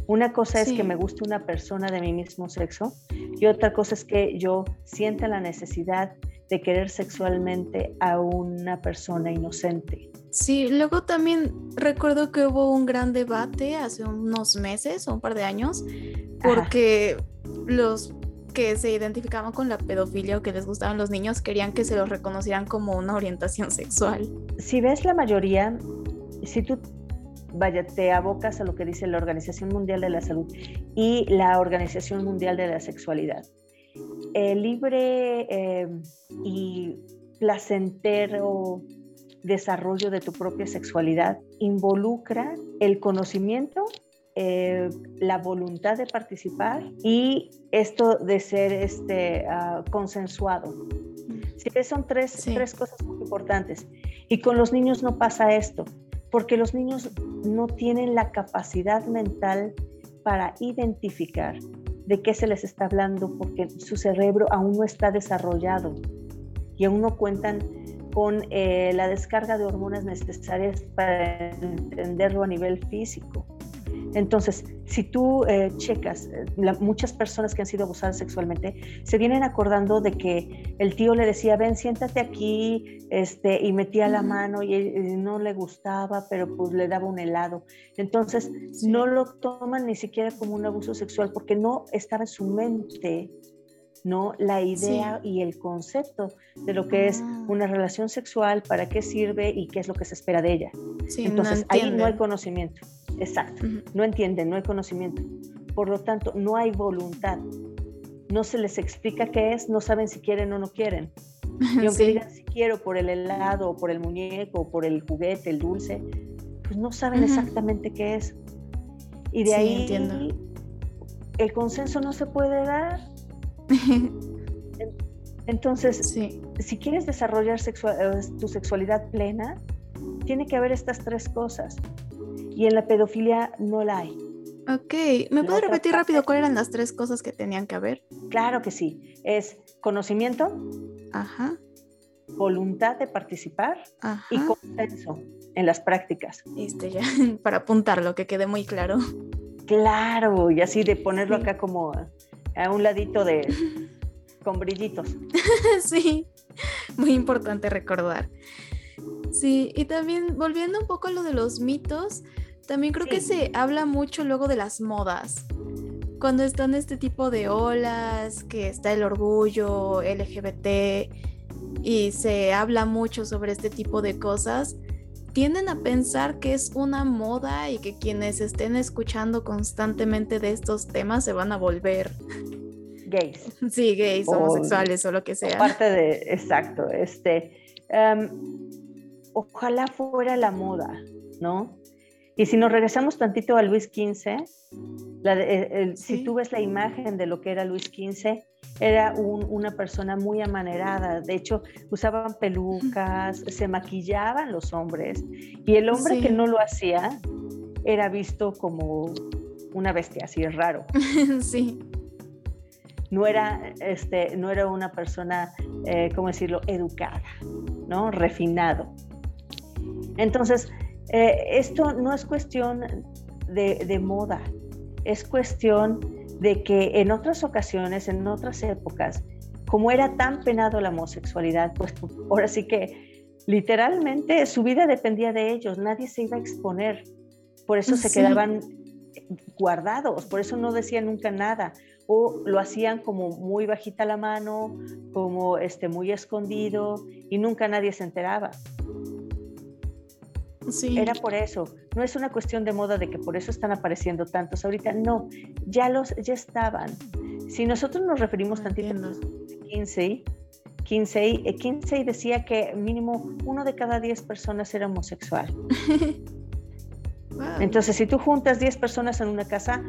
Una cosa es que me guste una persona de mi mismo sexo y otra cosa es que yo sienta la necesidad de querer sexualmente a una persona inocente. Sí, luego también recuerdo que hubo un gran debate hace unos meses o un par de años porque los que se identificaban con la pedofilia o que les gustaban los niños querían que se los reconocieran como una orientación sexual. Si ves la mayoría, si tú vaya, te abocas a lo que dice la Organización Mundial de la Salud y la Organización Mundial de la Sexualidad, el libre eh, y placentero desarrollo de tu propia sexualidad involucra el conocimiento, eh, la voluntad de participar y esto de ser este, ah, consensuado. Sí, son tres, tres cosas muy importantes. Y con los niños no pasa esto, porque los niños no tienen la capacidad mental para identificar de qué se les está hablando, porque su cerebro aún no está desarrollado y aún no cuentan con eh, la descarga de hormonas necesarias para entenderlo a nivel físico. Entonces, si tú eh, checas, eh, muchas personas que han sido abusadas sexualmente se vienen acordando de que el tío le decía, ven, siéntate aquí, este, y metía la mano y, no le gustaba, pero pues le daba un helado. Entonces, no lo toman ni siquiera como un abuso sexual porque no estaba en su mente ¿no? La idea y el concepto de lo que es ah. una relación sexual, para qué sirve y qué es lo que se espera de ella. Entonces, ahí no hay conocimiento. Exacto. No entienden, no hay conocimiento. Por lo tanto, no hay voluntad. No se les explica qué es, no saben si quieren o no quieren. [LAUGHS] Y aunque digan si quiero por el helado, o por el muñeco, o por el juguete, el dulce, pues no saben exactamente qué es. Y de ahí entiendo. el consenso no se puede dar [LAUGHS] Entonces, si quieres desarrollar eh, tu sexualidad plena, tiene que haber estas tres cosas. Y en la pedofilia no la hay. Ok, ¿me puedes repetir rápido cuáles eran las tres cosas que tenían que haber? Claro que sí. Es conocimiento, Ajá. voluntad de participar y consenso en las prácticas. Listo, ya, [LAUGHS] para apuntarlo, que quede muy claro. Claro, y así de ponerlo acá como a un ladito de con brillitos. [LAUGHS] sí, muy importante recordar. Sí, y también volviendo un poco a lo de los mitos, también creo que se habla mucho luego de las modas. Cuando están este tipo de olas, que está el orgullo LGBT y se habla mucho sobre este tipo de cosas, tienden a pensar que es una moda y que quienes estén escuchando constantemente de estos temas se van a volver gays. [LAUGHS] Sí, gays, homosexuales o lo que sea. Parte de, exacto, este, em, ojalá fuera la moda, ¿no? Y si nos regresamos tantito a Luis XV, si tú ves la imagen de lo que era Luis XV, era una persona muy amanerada. De hecho, usaban pelucas, se maquillaban los hombres. Y el hombre que no lo hacía era visto como una bestia, así es raro. [LAUGHS] sí. no era, este, no era una persona, eh, ¿cómo decirlo?, educada, ¿no? Refinado. Entonces, eh, esto no es cuestión de, moda, es cuestión de que en otras ocasiones, en otras épocas, como era tan penado la homosexualidad, pues ahora sí que literalmente su vida dependía de ellos, nadie se iba a exponer, por eso se quedaban guardados, por eso no decían nunca nada, o lo hacían como muy bajita la mano, como este, muy escondido y nunca nadie se enteraba. Sí. Era por eso. No es una cuestión de moda de que por eso están apareciendo tantos ahorita. No, ya los ya estaban. Si nosotros nos referimos tantito a Kinsey, Kinsey, Kinsey decía que mínimo uno de cada diez personas era homosexual. [LAUGHS] Entonces, si tú juntas 10 personas en una casa,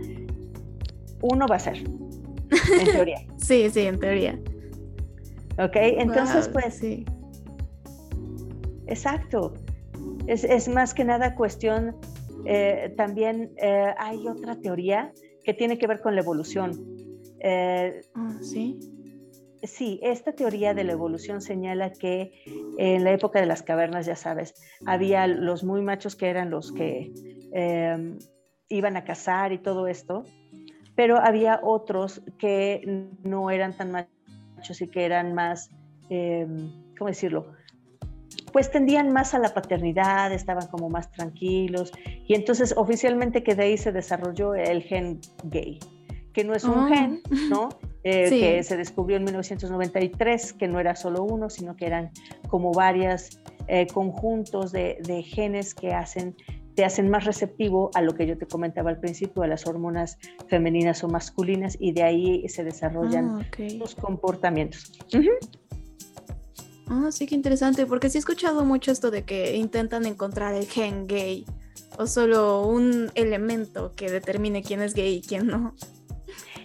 uno va a ser, en teoría. [LAUGHS] sí, sí, en teoría. Ok, entonces pues... Sí. Exacto. Es, más que nada cuestión, eh, también eh, hay otra teoría que tiene que ver con la evolución. Eh, ah, sí. Sí, esta teoría de la evolución señala que en la época de las cavernas, ya sabes, había los muy machos que eran los que em, iban a cazar y todo esto, pero había otros que no eran tan machos y que eran más, em, ¿cómo decirlo? Pues tendían más a la paternidad, estaban como más tranquilos y entonces oficialmente que de ahí se desarrolló el gen gay, que no es un ah. gen, ¿no? Eh, [LAUGHS] que se descubrió en 1993, que no era solo uno, sino que eran como varios eh, conjuntos de, de genes que hacen te hacen más receptivo a lo que yo te comentaba al principio, a las hormonas femeninas o masculinas, y de ahí se desarrollan ah, los comportamientos. Ah, sí, qué interesante, porque sí he escuchado mucho esto de que intentan encontrar el gen gay o solo un elemento que determine quién es gay y quién no.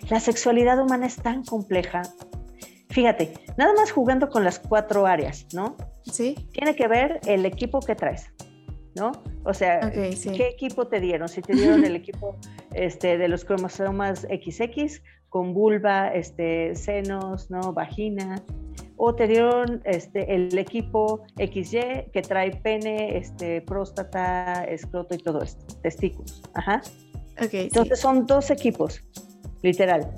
La sexualidad humana es tan compleja. Fíjate, nada más jugando con las cuatro áreas, ¿no? Sí. Tiene que ver el equipo que traes. ¿no? O sea, ¿qué equipo te dieron? Si te dieron el equipo [LAUGHS] este, de los cromosomas XX con vulva, este, senos, ¿no? Vagina, o te dieron este, el equipo XY que trae pene, este, próstata, escroto y todo esto, testículos. Ajá. Entonces son dos equipos, literal.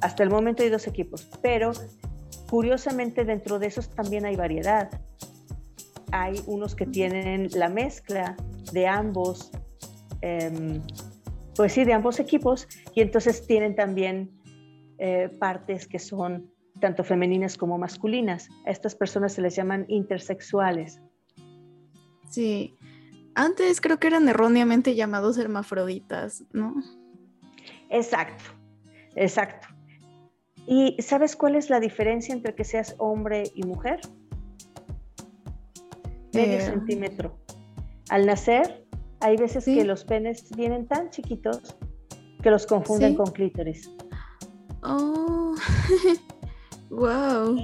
Hasta el momento hay dos equipos, pero curiosamente dentro de esos también hay variedad hay unos que tienen la mezcla de ambos, em, pues sí, de ambos equipos, y entonces tienen también eh, partes que son tanto femeninas como masculinas. A estas personas se les llaman intersexuales. Sí, antes creo que eran erróneamente llamados hermafroditas, ¿no? Exacto, exacto. ¿Y sabes cuál es la diferencia entre que seas hombre y mujer? medio centímetro. Al nacer, hay veces que los penes vienen tan chiquitos que los confunden con clítoris. Oh, [LAUGHS] wow.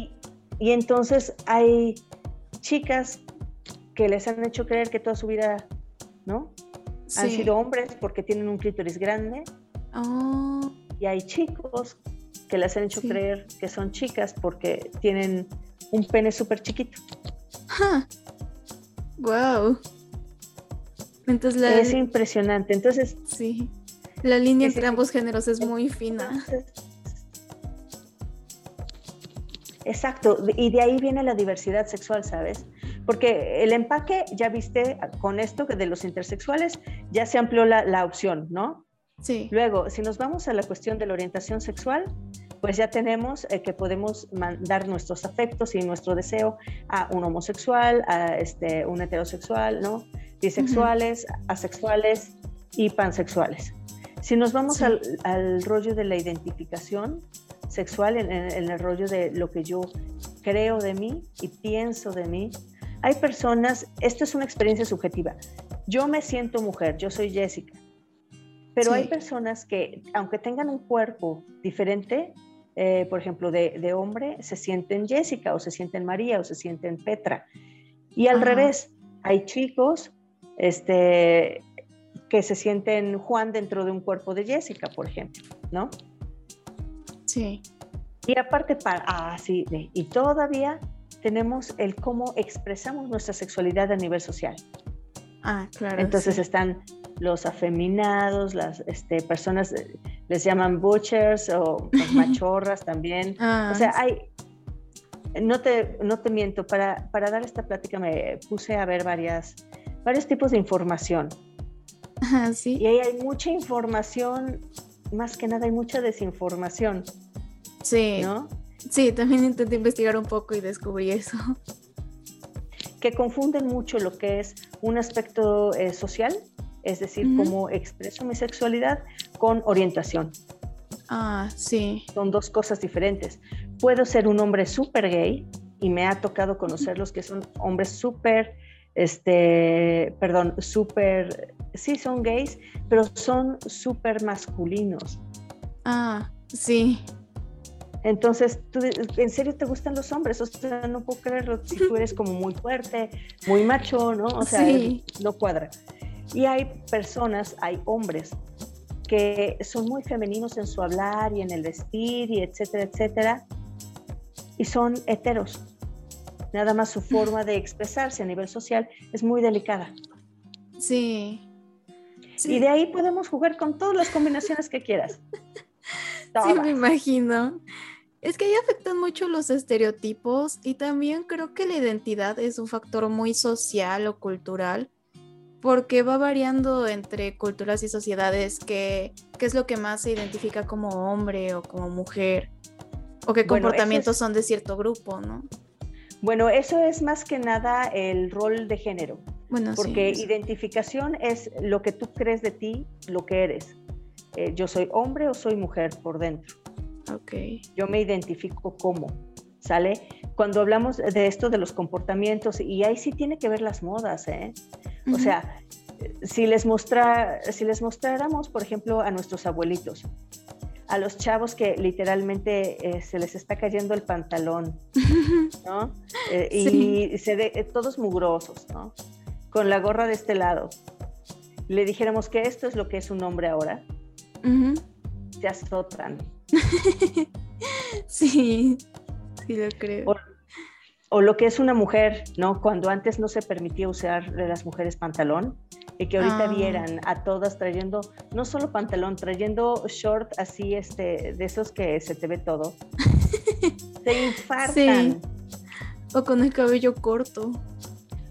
Y, entonces hay chicas que les han hecho creer que toda su vida, ¿no? Han sido hombres porque tienen un clítoris grande. Oh. Y hay chicos que les han hecho creer que son chicas porque tienen un pene súper chiquito. Wow. Entonces Es impresionante. Entonces. Sí. La línea entre ambos géneros es muy fina. Exacto. Y de ahí viene la diversidad sexual, ¿sabes? Porque el empaque, ya viste, con esto de los intersexuales, ya se amplió la, la opción, ¿no? Sí. Luego, si nos vamos a la cuestión de la orientación sexual, pues ya tenemos eh, que podemos mandar nuestros afectos y nuestro deseo a un homosexual, a este, un heterosexual, ¿no? Bisexuales, asexuales y pansexuales. Si nos vamos al, rollo de la identificación sexual, en, en el rollo de lo que yo creo de mí y pienso de mí, hay personas, esto es una experiencia subjetiva. Yo me siento mujer, yo soy Jessica, pero hay personas que, aunque tengan un cuerpo diferente, eh, por ejemplo, de, hombre, se sienten Jessica o se sienten María o se sienten Petra. Y al revés, hay chicos este, que se sienten Juan dentro de un cuerpo de Jessica, por ejemplo, ¿no? Sí. Y aparte, para, ah, sí, y todavía tenemos el cómo expresamos nuestra sexualidad a nivel social. Ah, claro. Entonces están los afeminados, las este, personas, eh, les llaman butchers o, [LAUGHS] machorras también. Ah, o sea, hay, no te, no te miento, para, para dar esta plática me puse a ver varias, varios tipos de información. Ah, sí. Y ahí hay mucha información, más que nada hay mucha desinformación. Sí. ¿No? Sí, también intenté investigar un poco y descubrí eso. Que confunden mucho lo que es un aspecto eh, social, es decir, cómo expreso mi sexualidad, con orientación. Ah, sí. Son dos cosas diferentes. Puedo ser un hombre súper gay y me ha tocado conocer los que son hombres súper, este, perdón, súper, sí, son gays, pero son súper masculinos. Ah, sí. Entonces, ¿tú, ¿en serio te gustan los hombres? O sea, no puedo creerlo. Si tú eres como muy fuerte, muy macho, ¿no? O sea, no cuadra. Y hay personas, hay hombres que son muy femeninos en su hablar y en el vestir y etcétera, etcétera, y son heteros. Nada más su forma de expresarse a nivel social es muy delicada. Sí. Y de ahí podemos jugar con todas las combinaciones que quieras. [LAUGHS] Sí, me imagino. Es que ahí afectan mucho los estereotipos y también creo que la identidad es un factor muy social o cultural porque va variando entre culturas y sociedades qué es lo que más se identifica como hombre o como mujer o qué comportamientos son de cierto grupo, ¿no? Bueno, eso es más que nada el rol de género. Bueno, porque identificación es lo que tú crees de ti, lo que eres. Eh, yo soy hombre o soy mujer por dentro. Ok. Yo me identifico como, ¿sale? Cuando hablamos de esto de los comportamientos, y ahí sí tiene que ver las modas, ¿eh? O sea, si les, mostra, si les mostráramos, por ejemplo, a nuestros abuelitos, a los chavos que literalmente eh, se les está cayendo el pantalón, [LAUGHS] ¿no? Eh, y se de, todos mugrosos, ¿no? Con la gorra de este lado. Le dijéramos que esto es lo que es un hombre ahora. Se azotan. [LAUGHS] sí, sí lo creo. O, lo que es una mujer, ¿no? Cuando antes no se permitía usar de las mujeres pantalón y que ahorita ah. vieran a todas trayendo, no solo pantalón, trayendo short así, este, de esos que se te ve todo. [LAUGHS] se infartan. O con el cabello corto.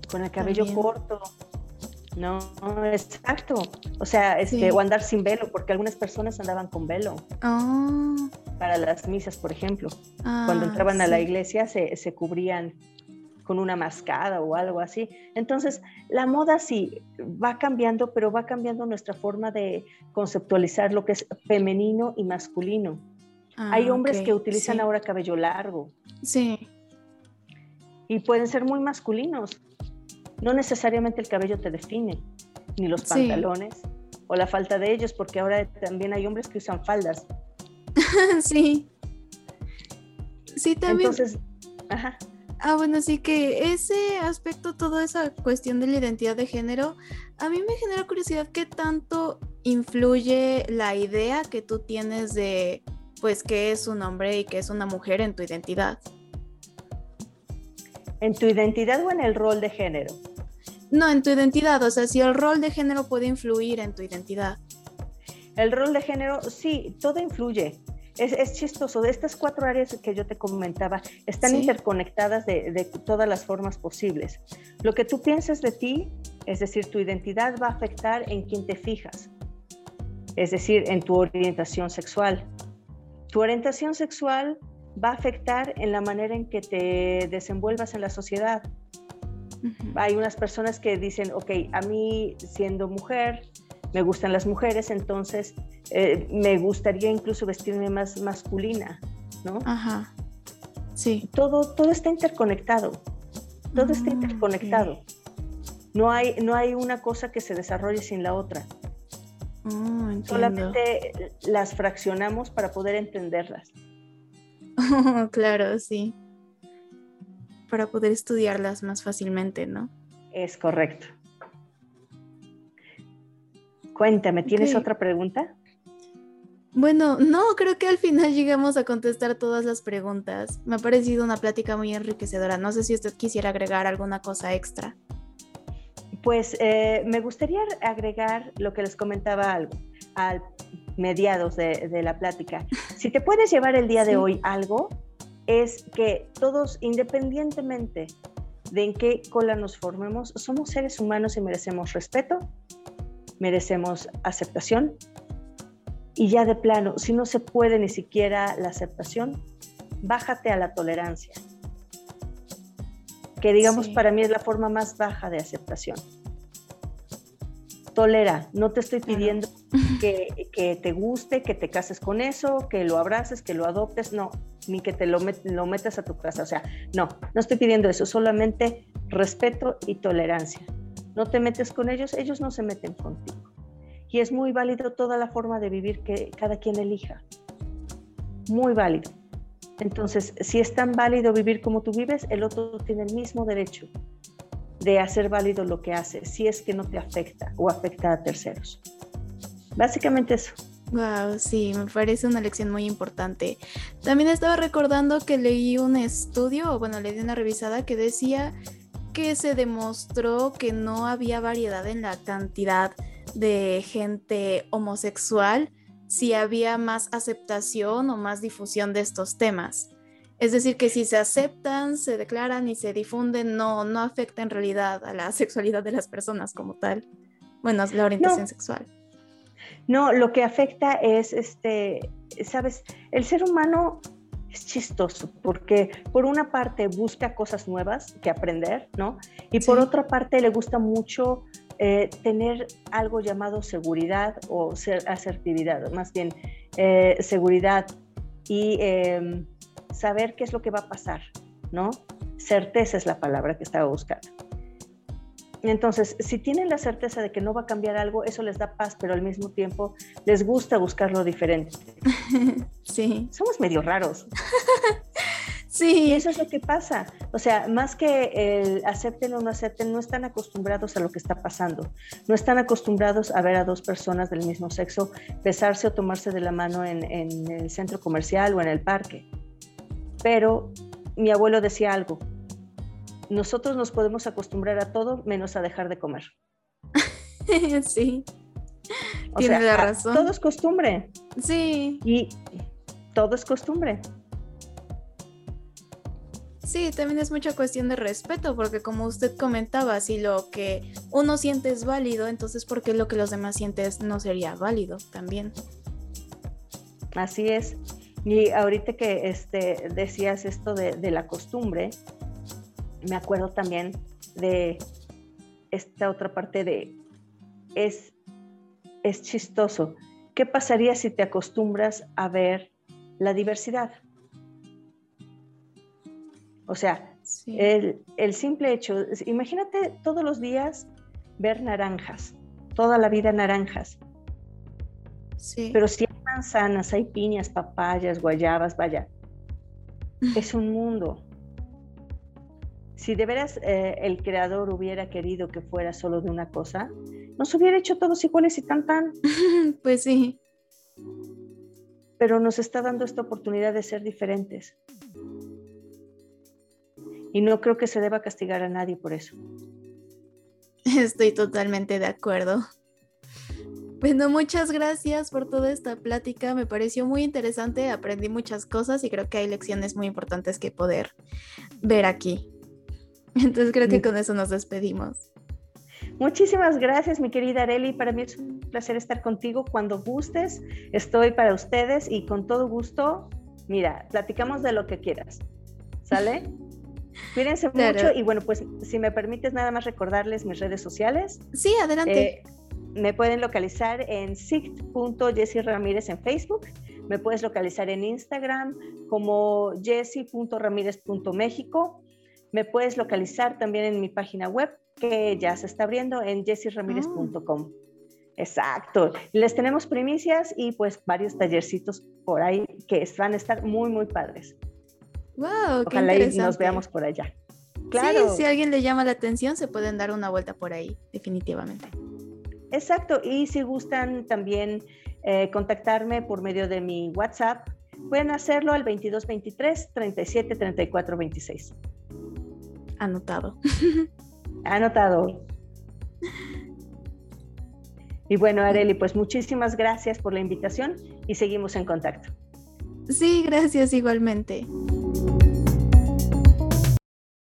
Con el cabello corto. No, exacto. O sea, este, o andar sin velo, porque algunas personas andaban con velo. Ah. Para las misas, por ejemplo. Cuando ah, entraban a la iglesia se, se, cubrían con una mascada o algo así. Entonces, la moda sí va cambiando, pero va cambiando nuestra forma de conceptualizar lo que es femenino y masculino. Ah, Hay hombres que utilizan ahora cabello largo. Sí. Y pueden ser muy masculinos no necesariamente el cabello te define, ni los pantalones o la falta de ellos, porque ahora también hay hombres que usan faldas. [LAUGHS] sí. Sí, también. Entonces, ajá. Ah, bueno, sí que ese aspecto, toda esa cuestión de la identidad de género, a mí me genera curiosidad qué tanto influye la idea que tú tienes de, pues, qué es un hombre y qué es una mujer en tu identidad. ¿En tu identidad o en el rol de género? No, en tu identidad, o sea, si el rol de género puede influir en tu identidad. El rol de género, sí, todo influye. Es, chistoso, de estas cuatro áreas que yo te comentaba, están interconectadas de, de, todas las formas posibles. Lo que tú piensas de ti, es decir, tu identidad va a afectar en quién te fijas, es decir, en tu orientación sexual. Tu orientación sexual va a afectar en la manera en que te desenvuelvas en la sociedad. Hay unas personas que dicen, ok, a mí siendo mujer, me gustan las mujeres, entonces eh, me gustaría incluso vestirme más masculina, ¿no? Ajá. Sí. Todo, todo está interconectado. Todo está ah, interconectado. No, hay, no hay una cosa que se desarrolle sin la otra. Oh, Solamente las fraccionamos para poder entenderlas. [LAUGHS] claro, sí para poder estudiarlas más fácilmente, ¿no? Es correcto. Cuéntame, ¿tienes otra pregunta? Bueno, no, creo que al final llegamos a contestar todas las preguntas. Me ha parecido una plática muy enriquecedora. No sé si usted quisiera agregar alguna cosa extra. Pues eh, me gustaría agregar lo que les comentaba algo al mediados de, la plática. [LAUGHS] Si te puedes llevar el día de hoy algo, es que todos, independientemente de en qué cola nos formemos, somos seres humanos y merecemos respeto, merecemos aceptación. Y ya de plano, si no se puede ni siquiera la aceptación, bájate a la tolerancia, que digamos para mí es la forma más baja de aceptación. Tolera, no te estoy pidiendo [LAUGHS] que, que, te guste, que te cases con eso, que lo abraces, que lo adoptes, no, ni que te lo, lo metas a tu casa, o sea, no, no estoy pidiendo eso, solamente respeto y tolerancia. No te metes con ellos, ellos no se meten contigo. Y es muy válido toda la forma de vivir que cada quien elija. Muy válido. Entonces, si es tan válido vivir como tú vives, el otro tiene el mismo derecho de hacer válido lo que hace, si es que no te afecta o afecta a terceros. Básicamente eso. Wow, sí, me parece una lección muy importante. También estaba recordando que leí un estudio, o bueno, le di una revisada que decía que se demostró que no había variedad en la cantidad de gente homosexual si había más aceptación o más difusión de estos temas. Es decir, que si se aceptan, se declaran y se difunden, no, no afecta en realidad a la [LAUGHS] sexualidad de las personas como tal. Bueno, es la orientación sexual. No, lo que afecta es, este, sabes, el ser humano es chistoso porque por una parte busca cosas nuevas que aprender, ¿no? Y por otra parte le gusta mucho eh, tener algo llamado seguridad o ser asertividad, más bien eh, seguridad y em, saber qué es lo que va a pasar, ¿no? Certeza es la palabra que estaba buscando. Entonces, si tienen la certeza de que no va a cambiar algo, eso les da paz, pero al mismo tiempo les gusta buscar lo diferente. [LAUGHS] Sí. Somos medio raros. [LAUGHS] Sí. Y eso es lo que pasa. O sea, más que el acepten o no acepten, no están acostumbrados a lo que está pasando. No están acostumbrados a ver a dos personas del mismo sexo besarse o tomarse de la mano en, el centro comercial o en el parque. Pero mi abuelo decía algo. Nosotros nos podemos acostumbrar a todo menos a dejar de comer. [LAUGHS] sí. Tiene la razón. Todo es costumbre. Sí. Y todo es costumbre. Sí, también es mucha cuestión de respeto, porque como usted comentaba, si lo que uno siente es válido, entonces ¿por qué lo que los demás sienten no sería válido también? Así es. Y ahorita que este, decías esto de, la costumbre, me acuerdo también de esta otra parte de es, es chistoso. ¿Qué pasaría si te acostumbras a ver la diversidad? O sea, el, simple hecho, imagínate todos los días ver naranjas, toda la vida naranjas. Sí. Pero si hay manzanas, hay piñas, papayas, guayabas, vaya, [LAUGHS] es un mundo. Si de veras eh, el creador hubiera querido que fuera solo de una cosa, nos hubiera hecho todos iguales y tan tan. [LAUGHS] pues sí. Pero nos está dando esta oportunidad de ser diferentes. Y no creo que se deba castigar a nadie por eso. Estoy totalmente de acuerdo. Bueno, muchas gracias por toda esta plática. Me pareció muy interesante, aprendí muchas cosas y creo que hay lecciones muy importantes que poder ver aquí. [LAUGHS] Entonces creo que con eso nos despedimos. Muchísimas gracias, mi querida Areli. Para mí es un placer estar contigo. Cuando gustes, estoy para ustedes y con todo gusto, mira, platicamos de lo que quieras. ¿Sale? [LAUGHS] Cuídense mucho y bueno, pues si me permites nada más recordarles mis redes sociales. Sí, adelante. Eh, me pueden localizar en sict.jessy en Facebook. Me puedes localizar en Instagram como jessy.ramírez.méxico. Me puedes localizar también en mi página web que ya se está abriendo en jessyramirez.com. Exacto. Les tenemos primicias y pues varios tallercitos por ahí que van a estar muy, muy padres. Wow, Ojalá y nos veamos por allá. Claro. Sí, si a alguien le llama la atención, se pueden dar una vuelta por ahí, definitivamente. Exacto, y si gustan también eh, contactarme por medio de mi WhatsApp, pueden hacerlo al 2223 37 34 26. Anotado. [LAUGHS] Anotado. Y bueno, Areli, pues muchísimas gracias por la invitación y seguimos en contacto. Sí, gracias igualmente.